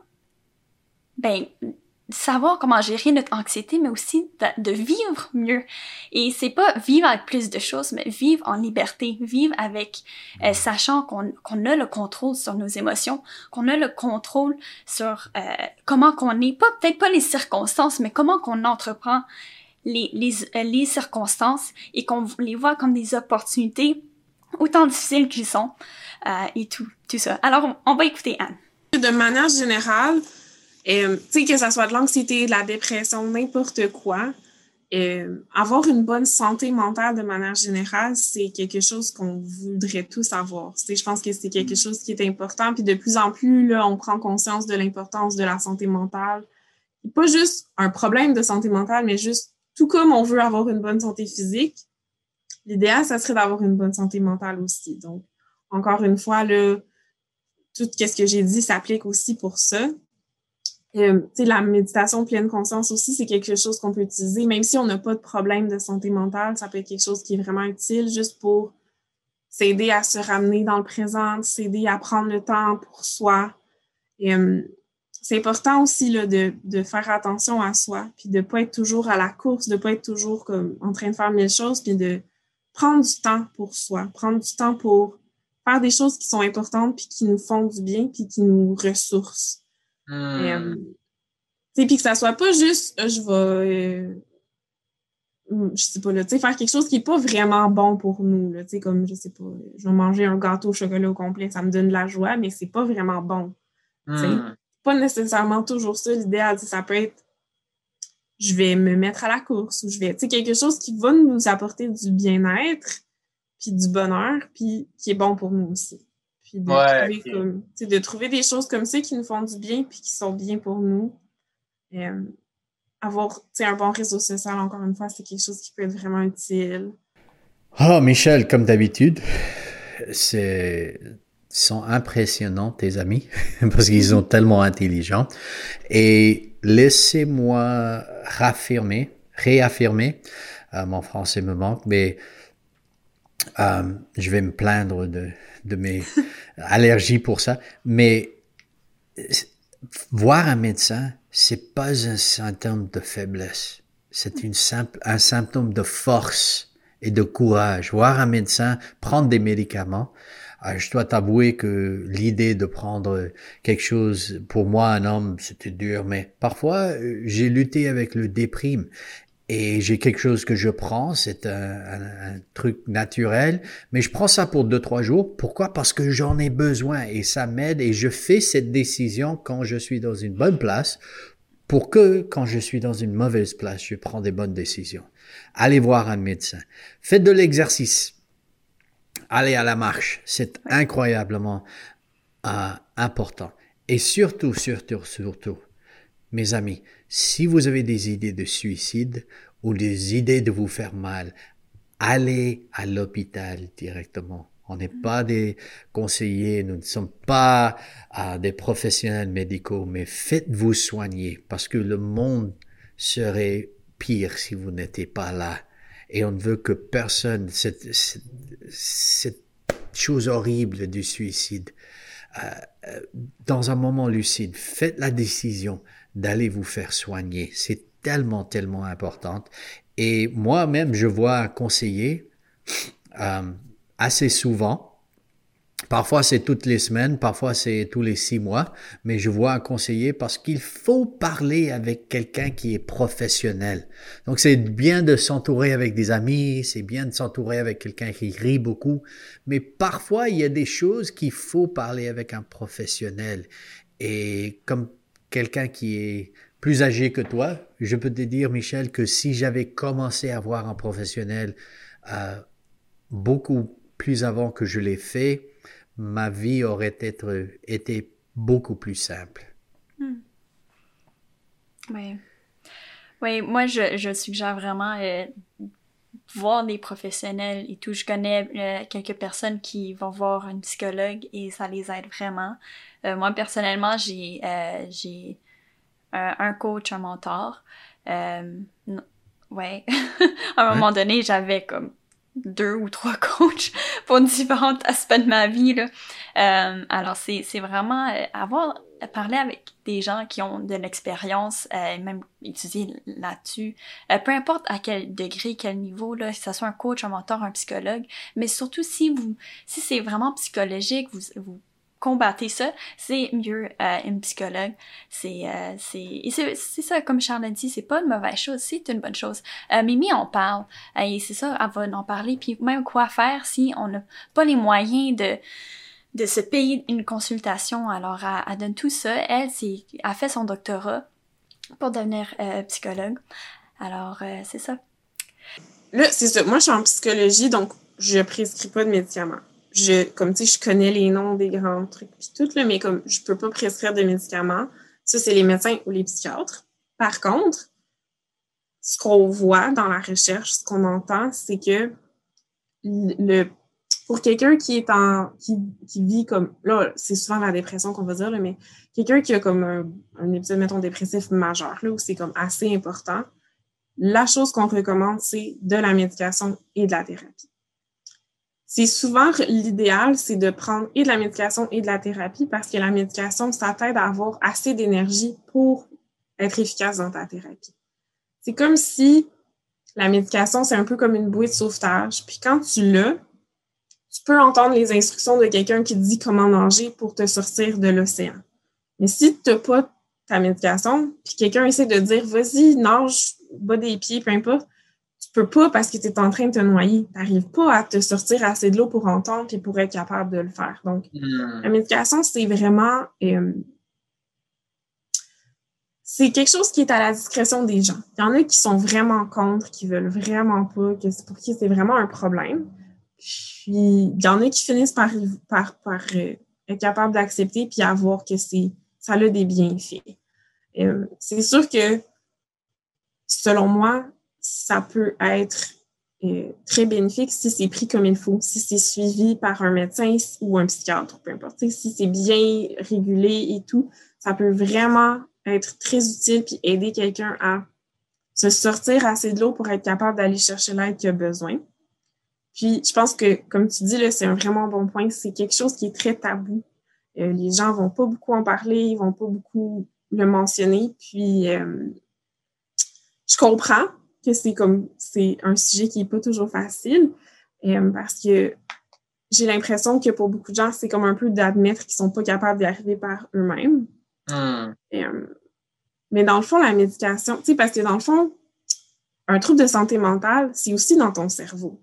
S2: ben, savoir comment gérer notre anxiété, mais aussi de, de vivre mieux. Et c'est pas vivre avec plus de choses, mais vivre en liberté, vivre avec, euh, sachant qu'on qu'on a le contrôle sur nos émotions, qu'on a le contrôle sur euh, comment qu'on est, pas peut-être pas les circonstances, mais comment qu'on entreprend les, les, euh, les circonstances et qu'on les voit comme des opportunités, autant difficiles qu'ils sont, euh, et tout, tout ça. Alors, on, on va écouter Anne.
S4: De manière générale, euh, tu sais, que ça soit de l'anxiété, de la dépression, n'importe quoi, euh, avoir une bonne santé mentale de manière générale, c'est quelque chose qu'on voudrait tous avoir. Tu sais, je pense que c'est quelque chose qui est important. Puis de plus en plus, là, on prend conscience de l'importance de la santé mentale. Pas juste un problème de santé mentale, mais juste tout comme on veut avoir une bonne santé physique, l'idéal, ça serait d'avoir une bonne santé mentale aussi. Donc, encore une fois, là, tout ce que j'ai dit s'applique aussi pour ça. Euh, la méditation pleine conscience aussi, c'est quelque chose qu'on peut utiliser, même si on n'a pas de problème de santé mentale, ça peut être quelque chose qui est vraiment utile juste pour s'aider à se ramener dans le présent, s'aider à prendre le temps pour soi. Euh, c'est important aussi là, de, de faire attention à soi, puis de pas être toujours à la course, de pas être toujours comme en train de faire mille choses, puis de prendre du temps pour soi, prendre du temps pour faire des choses qui sont importantes, puis qui nous font du bien, puis qui nous ressourcent.
S1: Hmm.
S4: Euh, puis que ça soit pas juste, euh, je vais, euh, je sais pas, là, tu sais, faire quelque chose qui est pas vraiment bon pour nous, là, comme, je sais pas, je vais manger un gâteau au chocolat au complet, ça me donne de la joie, mais c'est pas vraiment bon.
S1: Hmm.
S4: Pas nécessairement toujours ça, l'idéal, ça peut être, je vais me mettre à la course, ou je vais, tu sais, quelque chose qui va nous apporter du bien-être, puis du bonheur, puis qui est bon pour nous aussi. Puis de,
S1: Ouais,
S4: trouver
S1: ok.
S4: comme, de trouver des choses comme ça qui nous font du bien, puis qui sont bien pour nous. Euh, avoir, un bon réseau social, encore une fois, c'est quelque chose qui peut être vraiment utile.
S3: Oh, Michel, comme d'habitude, c'est ils sont impressionnants, tes amis, parce qu'ils sont tellement intelligents. Et laissez-moi raffirmer, réaffirmer, euh, mon français me manque, mais euh, je vais me plaindre de, mes allergies pour ça. Mais voir un médecin, c'est pas un symptôme de faiblesse. C'est une simple, un symptôme de force et de courage. Voir un médecin, prendre des médicaments. Euh, je dois t'avouer que l'idée de prendre quelque chose, pour moi, un homme, c'était dur, mais parfois, euh, j'ai lutté avec le déprime. Et j'ai quelque chose que je prends, c'est un, truc naturel, mais je prends ça pour deux, trois jours. Pourquoi? Parce que j'en ai besoin et ça m'aide et je fais cette décision quand je suis dans une bonne place pour que quand je suis dans une mauvaise place, je prends des bonnes décisions. Allez voir un médecin. Faites de l'exercice. Allez à la marche. C'est incroyablement euh, important. Et surtout, surtout, surtout, mes amis, si vous avez des idées de suicide ou des idées de vous faire mal, allez à l'hôpital directement. On n'est pas des conseillers, nous ne sommes pas euh, des professionnels médicaux, mais faites-vous soigner parce que le monde serait pire si vous n'étiez pas là. Et on ne veut que personne, cette, cette, cette chose horrible du suicide, euh, euh, dans un moment lucide, faites la décision d'aller vous faire soigner. C'est tellement, tellement important. Et moi-même, je vois un conseiller euh, assez souvent. Parfois, c'est toutes les semaines, parfois, c'est tous les six mois, mais je vois un conseiller parce qu'il faut parler avec quelqu'un qui est professionnel. Donc, c'est bien de s'entourer avec des amis, c'est bien de s'entourer avec quelqu'un qui rit beaucoup, mais parfois, il y a des choses qu'il faut parler avec un professionnel. Et comme quelqu'un qui est plus âgé que toi, je peux te dire, Michel, que si j'avais commencé à voir un professionnel euh, beaucoup plus avant que je l'ai fait, ma vie aurait être, été beaucoup plus simple.
S2: Oui. Oui, moi, je, je suggère vraiment euh, voir des professionnels et tout. Je connais euh, quelques personnes qui vont voir un psychologue et ça les aide vraiment. Euh, moi, personnellement, j'ai euh, j'ai un, un coach, un mentor. Euh, ouais. à un moment donné, j'avais comme deux ou trois coachs pour différents aspects de ma vie. Là. Euh, alors, c'est c'est vraiment euh, avoir parler avec des gens qui ont de l'expérience, euh, même étudier là-dessus, euh, peu importe à quel degré, quel niveau, là, que ce soit un coach, un mentor, un psychologue, mais surtout si vous, si c'est vraiment psychologique, vous, combattez ça, c'est mieux euh, une psychologue. C'est euh, c'est ça comme Charles dit, c'est pas une mauvaise chose, c'est une bonne chose. Euh, Mimi en parle et c'est ça, elle va en parler puis même quoi faire si on n'a pas les moyens de de se payer une consultation. Alors elle, donne tout ça. Elle a fait son doctorat pour devenir euh, psychologue. Alors c'est ça.
S4: Là, c'est ça. Moi, je suis en psychologie, donc je prescris pas de médicaments je, comme tu sais, je connais les noms des grands trucs puis tout, là, mais comme je peux pas prescrire de médicaments. Ça, c'est les médecins ou les psychiatres. Par contre, ce qu'on voit dans la recherche, ce qu'on entend, c'est que le, pour quelqu'un qui est en, qui, qui vit comme, là, c'est souvent la dépression qu'on va dire, là, mais quelqu'un qui a comme un, un, épisode, mettons, dépressif majeur, là, où c'est comme assez important, la chose qu'on recommande, c'est de la médication et de la thérapie c'est souvent l'idéal, c'est de prendre et de la médication et de la thérapie parce que la médication, ça t'aide à avoir assez d'énergie pour être efficace dans ta thérapie. C'est comme si la médication, c'est un peu comme une bouée de sauvetage. Puis quand tu l'as, tu peux entendre les instructions de quelqu'un qui te dit comment nager pour te sortir de l'océan. Mais si tu n'as pas ta médication, puis quelqu'un essaie de dire vas-y, nage, bas des pieds, peu importe, tu peux pas parce que tu es en train de te noyer. Tu n'arrives pas à te sortir assez de l'eau pour entendre et pour être capable de le faire. Donc, hmm. la médication, c'est vraiment... Euh, c'est quelque chose qui est à la discrétion des gens. Il y en a qui sont vraiment contre, qui veulent vraiment pas, que pour qui c'est vraiment un problème. Puis, il y en a qui finissent par, euh, être capables d'accepter puis à voir que c'est ça a des bienfaits. Euh, c'est sûr que, selon moi, ça peut être euh, très bénéfique si c'est pris comme il faut, si c'est suivi par un médecin ou un psychiatre, peu importe. Si c'est bien régulé et tout, ça peut vraiment être très utile puis aider quelqu'un à se sortir assez de l'eau pour être capable d'aller chercher l'aide qu'il a besoin. Puis, je pense que, comme tu dis, là, c'est un vraiment bon point. C'est quelque chose qui est très tabou. Euh, les gens vont pas beaucoup en parler, ils vont pas beaucoup le mentionner. Puis, euh, je comprends que c'est comme c'est un sujet qui est pas toujours facile euh, parce que j'ai l'impression que pour beaucoup de gens, c'est comme un peu d'admettre qu'ils sont pas capables d'y arriver par eux-mêmes. Hmm. Euh, mais dans le fond, la médication, tu sais, parce que dans le fond, un trouble de santé mentale, c'est aussi dans ton cerveau.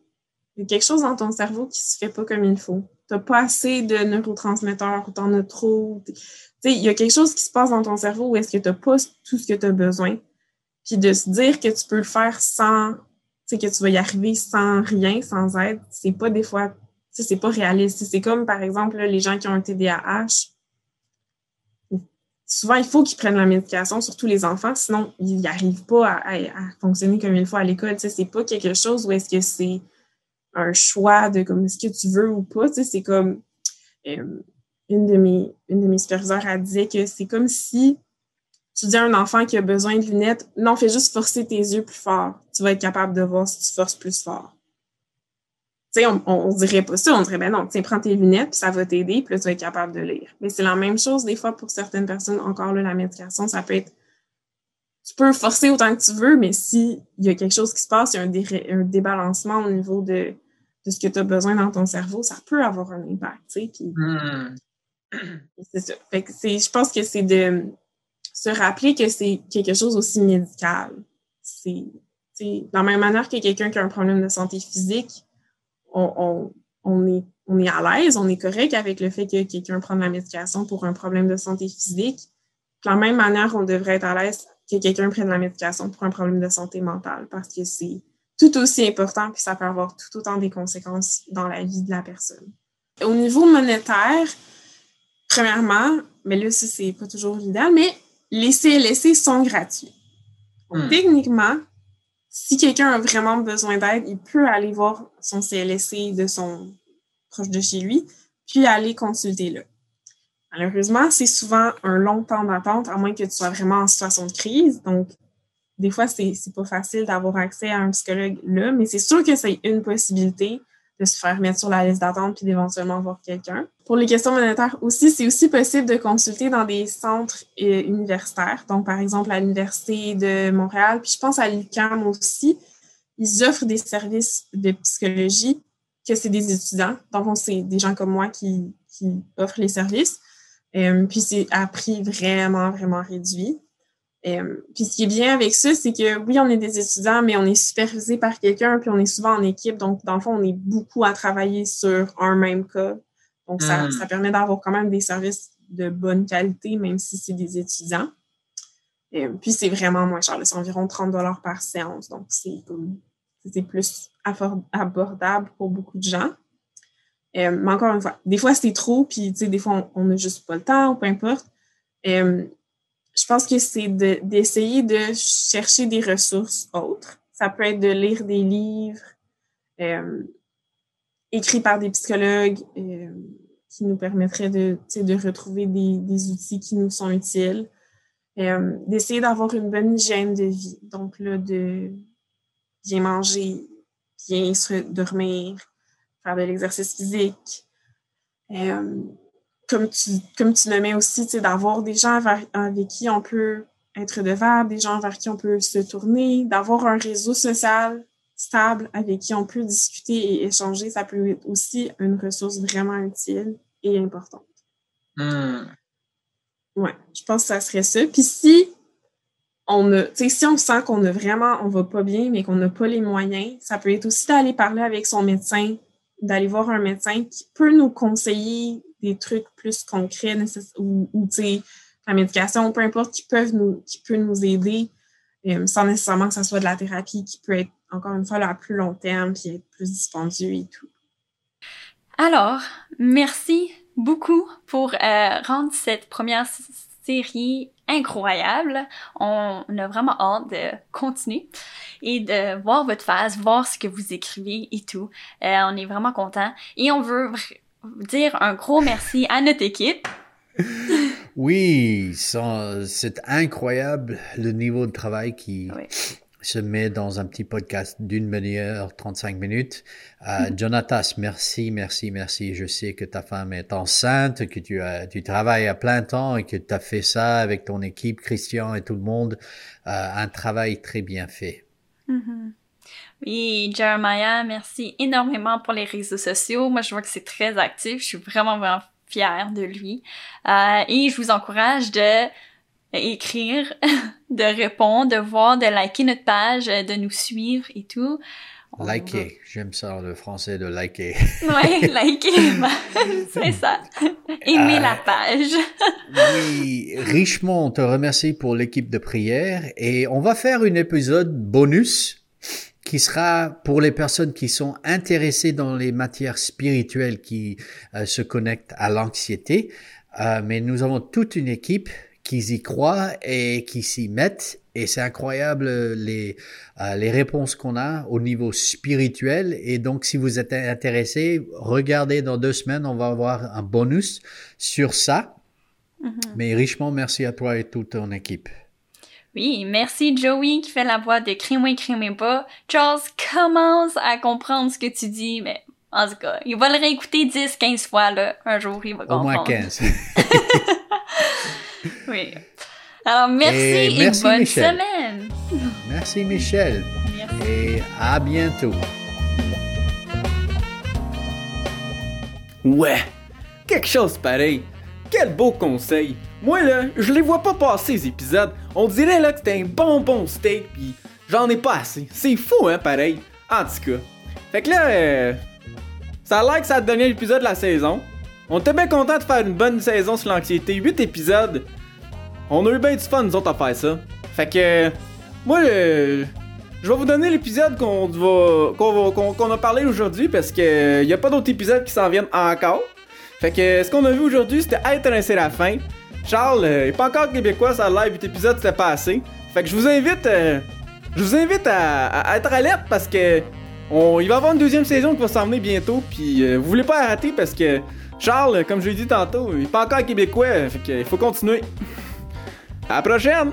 S4: Il y a quelque chose dans ton cerveau qui se fait pas comme il faut. Tu n'as pas assez de neurotransmetteurs, tu en as trop. Il y a quelque chose qui se passe dans ton cerveau où est-ce que tu n'as pas tout ce que tu as besoin. Puis de se dire que tu peux le faire sans, que tu vas y arriver sans rien, sans aide, c'est pas des fois, c'est pas réaliste. C'est comme, par exemple, les gens qui ont un TDAH. Souvent, il faut qu'ils prennent la médication, surtout les enfants, sinon, ils n'y arrivent pas à, fonctionner comme il faut à l'école. Sais, c'est pas quelque chose où est-ce que c'est un choix de comme, est-ce que tu veux ou pas. C'est comme, euh, une de mes, une de mes superviseurs, elle disait que c'est comme si tu dis à un enfant qui a besoin de lunettes, non, fais juste forcer tes yeux plus fort. Tu vas être capable de voir si tu forces plus fort. Tu on, on, dirait pas ça. On dirait, ben non, tu prends tes lunettes, ça va t'aider, puis là, tu vas être capable de lire. Mais c'est la même chose, des fois, pour certaines personnes. Encore là, la médication, ça peut être tu peux forcer autant que tu veux, mais s'il y a quelque chose qui se passe, il y a un, un débalancement au niveau de, de ce que tu as besoin dans ton cerveau, ça peut avoir un impact, tu sais. Puis, hmm. C'est ça. Fait que je pense que c'est de, se rappeler que c'est quelque chose aussi médical. C'est de la même manière que quelqu'un qui a un problème de santé physique, on, on, est, on est à l'aise, on est correct avec le fait que quelqu'un prenne la médication pour un problème de santé physique. De la même manière, on devrait être à l'aise que quelqu'un prenne la médication pour un problème de santé mentale parce que c'est tout aussi important puis ça peut avoir tout autant des conséquences dans la vie de la personne. Au niveau monétaire, premièrement, mais là, ça, c'est pas toujours l'idéal, mais les CLSC sont gratuits. Hmm. Techniquement, si quelqu'un a vraiment besoin d'aide, il peut aller voir son CLSC de son proche de chez lui, puis aller consulter là. Malheureusement, c'est souvent un long temps d'attente, à moins que tu sois vraiment en situation de crise. Donc, des fois, c'est pas facile d'avoir accès à un psychologue là, mais c'est sûr que c'est une possibilité de se faire mettre sur la liste d'attente puis d'éventuellement voir quelqu'un. Pour les questions monétaires aussi, c'est aussi possible de consulter dans des centres euh, universitaires. Donc, par exemple, à l'Université de Montréal, puis je pense à l'UQAM aussi. Ils offrent des services de psychologie que c'est des étudiants. Donc, c'est des gens comme moi qui, qui offrent les services. Puis c'est à prix vraiment, vraiment réduit. Puis ce qui est bien avec ça, c'est que oui, on est des étudiants, mais on est supervisé par quelqu'un, puis on est souvent en équipe. Donc, dans le fond, on est beaucoup à travailler sur un même cas. Donc, ça,
S1: Mm.
S4: ça permet d'avoir quand même des services de bonne qualité, même si c'est des étudiants. Puis c'est vraiment moins cher. C'est environ 30 par séance. Donc, c'est plus abordable pour beaucoup de gens. Euh, mais encore une fois, des fois c'est trop, puis des fois on n'a juste pas le temps, ou peu importe. Euh, je pense que c'est de- d'essayer de, chercher des ressources autres. Ça peut être de lire des livres euh, écrits par des psychologues qui nous permettraient de, de retrouver des, des outils qui nous sont utiles. D'essayer d'avoir une bonne hygiène de vie. Donc là, de bien manger, bien se dormir, faire de l'exercice physique. Euh, comme tu, comme tu mets aussi, d'avoir des gens avec, avec qui on peut être redevable, des gens vers qui on peut se tourner, d'avoir un réseau social stable avec qui on peut discuter et échanger, ça peut être aussi une ressource vraiment utile et importante.
S1: Hmm.
S4: Ouais, je pense que ça serait ça. Puis si on a, si on sent qu'on a vraiment, on va pas bien, mais qu'on n'a pas les moyens, ça peut être aussi d'aller parler avec son médecin, d'aller voir un médecin qui peut nous conseiller des trucs plus concrets ou, ou la médication, peu importe, qui peuvent nous, qui peut nous aider, euh, sans nécessairement que ça soit de la thérapie qui peut être, encore une fois, à plus long terme, puis être plus dispendieux et tout.
S2: Alors, merci beaucoup pour euh, rendre cette première série incroyable. On, on a vraiment hâte de continuer et de voir votre face, voir ce que vous écrivez et tout. Euh, on est vraiment content et on veut dire un gros merci à notre équipe.
S3: Oui, c'est incroyable le niveau de travail qui
S2: Oui.
S3: Se met dans un petit podcast d'une demi-heure, 35 minutes. Euh, Jonatas, merci, merci, merci. Je sais que ta femme est enceinte, que tu, as, tu travailles à plein temps et que tu as fait ça avec ton équipe, Christian et tout le monde. Euh, un travail très bien fait.
S2: Mhm. Oui, Jeremiah, merci énormément pour les réseaux sociaux. Moi, je vois que c'est très actif. Je suis vraiment, vraiment fière de lui. Euh, et je vous encourage de écrire, de répondre, de voir, de liker notre page, de nous suivre et tout. On
S3: Liker, j'aime ça le français de liker.
S2: Ouais, liker, c'est ça. Aimer
S3: Euh,
S2: la page.
S3: Oui, richement, on te remercie pour l'équipe de prière et on va faire un épisode bonus qui sera pour les personnes qui sont intéressées dans les matières spirituelles qui euh, se connectent à l'anxiété. Euh, mais nous avons toute une équipe qui y croit et qui s'y mettent. Et c'est incroyable les, euh, les réponses qu'on a au niveau spirituel. Et donc, si vous êtes intéressé, regardez dans deux semaines, on va avoir un bonus sur ça.
S2: Mhm.
S3: Mais richement, merci à toi et toute ton équipe.
S2: Oui, merci Joey qui fait la voix de Crime crime pas. Charles commence à comprendre ce que tu dis, mais en tout cas, il va le réécouter 10, 15 fois, là. Un jour, il va
S3: Au
S2: comprendre.
S3: moins 15.
S2: Oui. Alors, merci
S3: Et
S2: et,
S3: merci,
S2: bonne
S3: Michel.
S2: semaine.
S3: Merci Michel.
S2: Merci.
S3: Et à bientôt.
S1: Ouais, quelque chose pareil. Quel beau conseil. Moi là, je les vois pas passer les épisodes. On dirait là que c'était un bon bon steak pis j'en ai pas assez. C'est fou hein pareil. En tout cas. Fait que là, euh, ça a l'air que ça a donné l'épisode de la saison. On était bien content de faire une bonne saison sur l'anxiété. 8 épisodes. On a eu bien du fun nous autres à faire ça. Fait que moi euh, je vais vous donner l'épisode qu'on va qu'on a parlé aujourd'hui parce que euh, y a pas d'autres épisodes qui s'en viennent encore. Fait que ce qu'on a vu aujourd'hui c'était être un séraphin. Charles euh, est pas encore québécois, ça l'air 8 épisodes c'était pas assez. Fait que je vous invite je vous invite à, à être alerte parce que il va y avoir une deuxième saison qui va s'en venir bientôt puis vous voulez pas la rater parce que Charles, comme je l'ai dit tantôt, il est pas encore québécois, fait que il faut continuer. À la prochaine!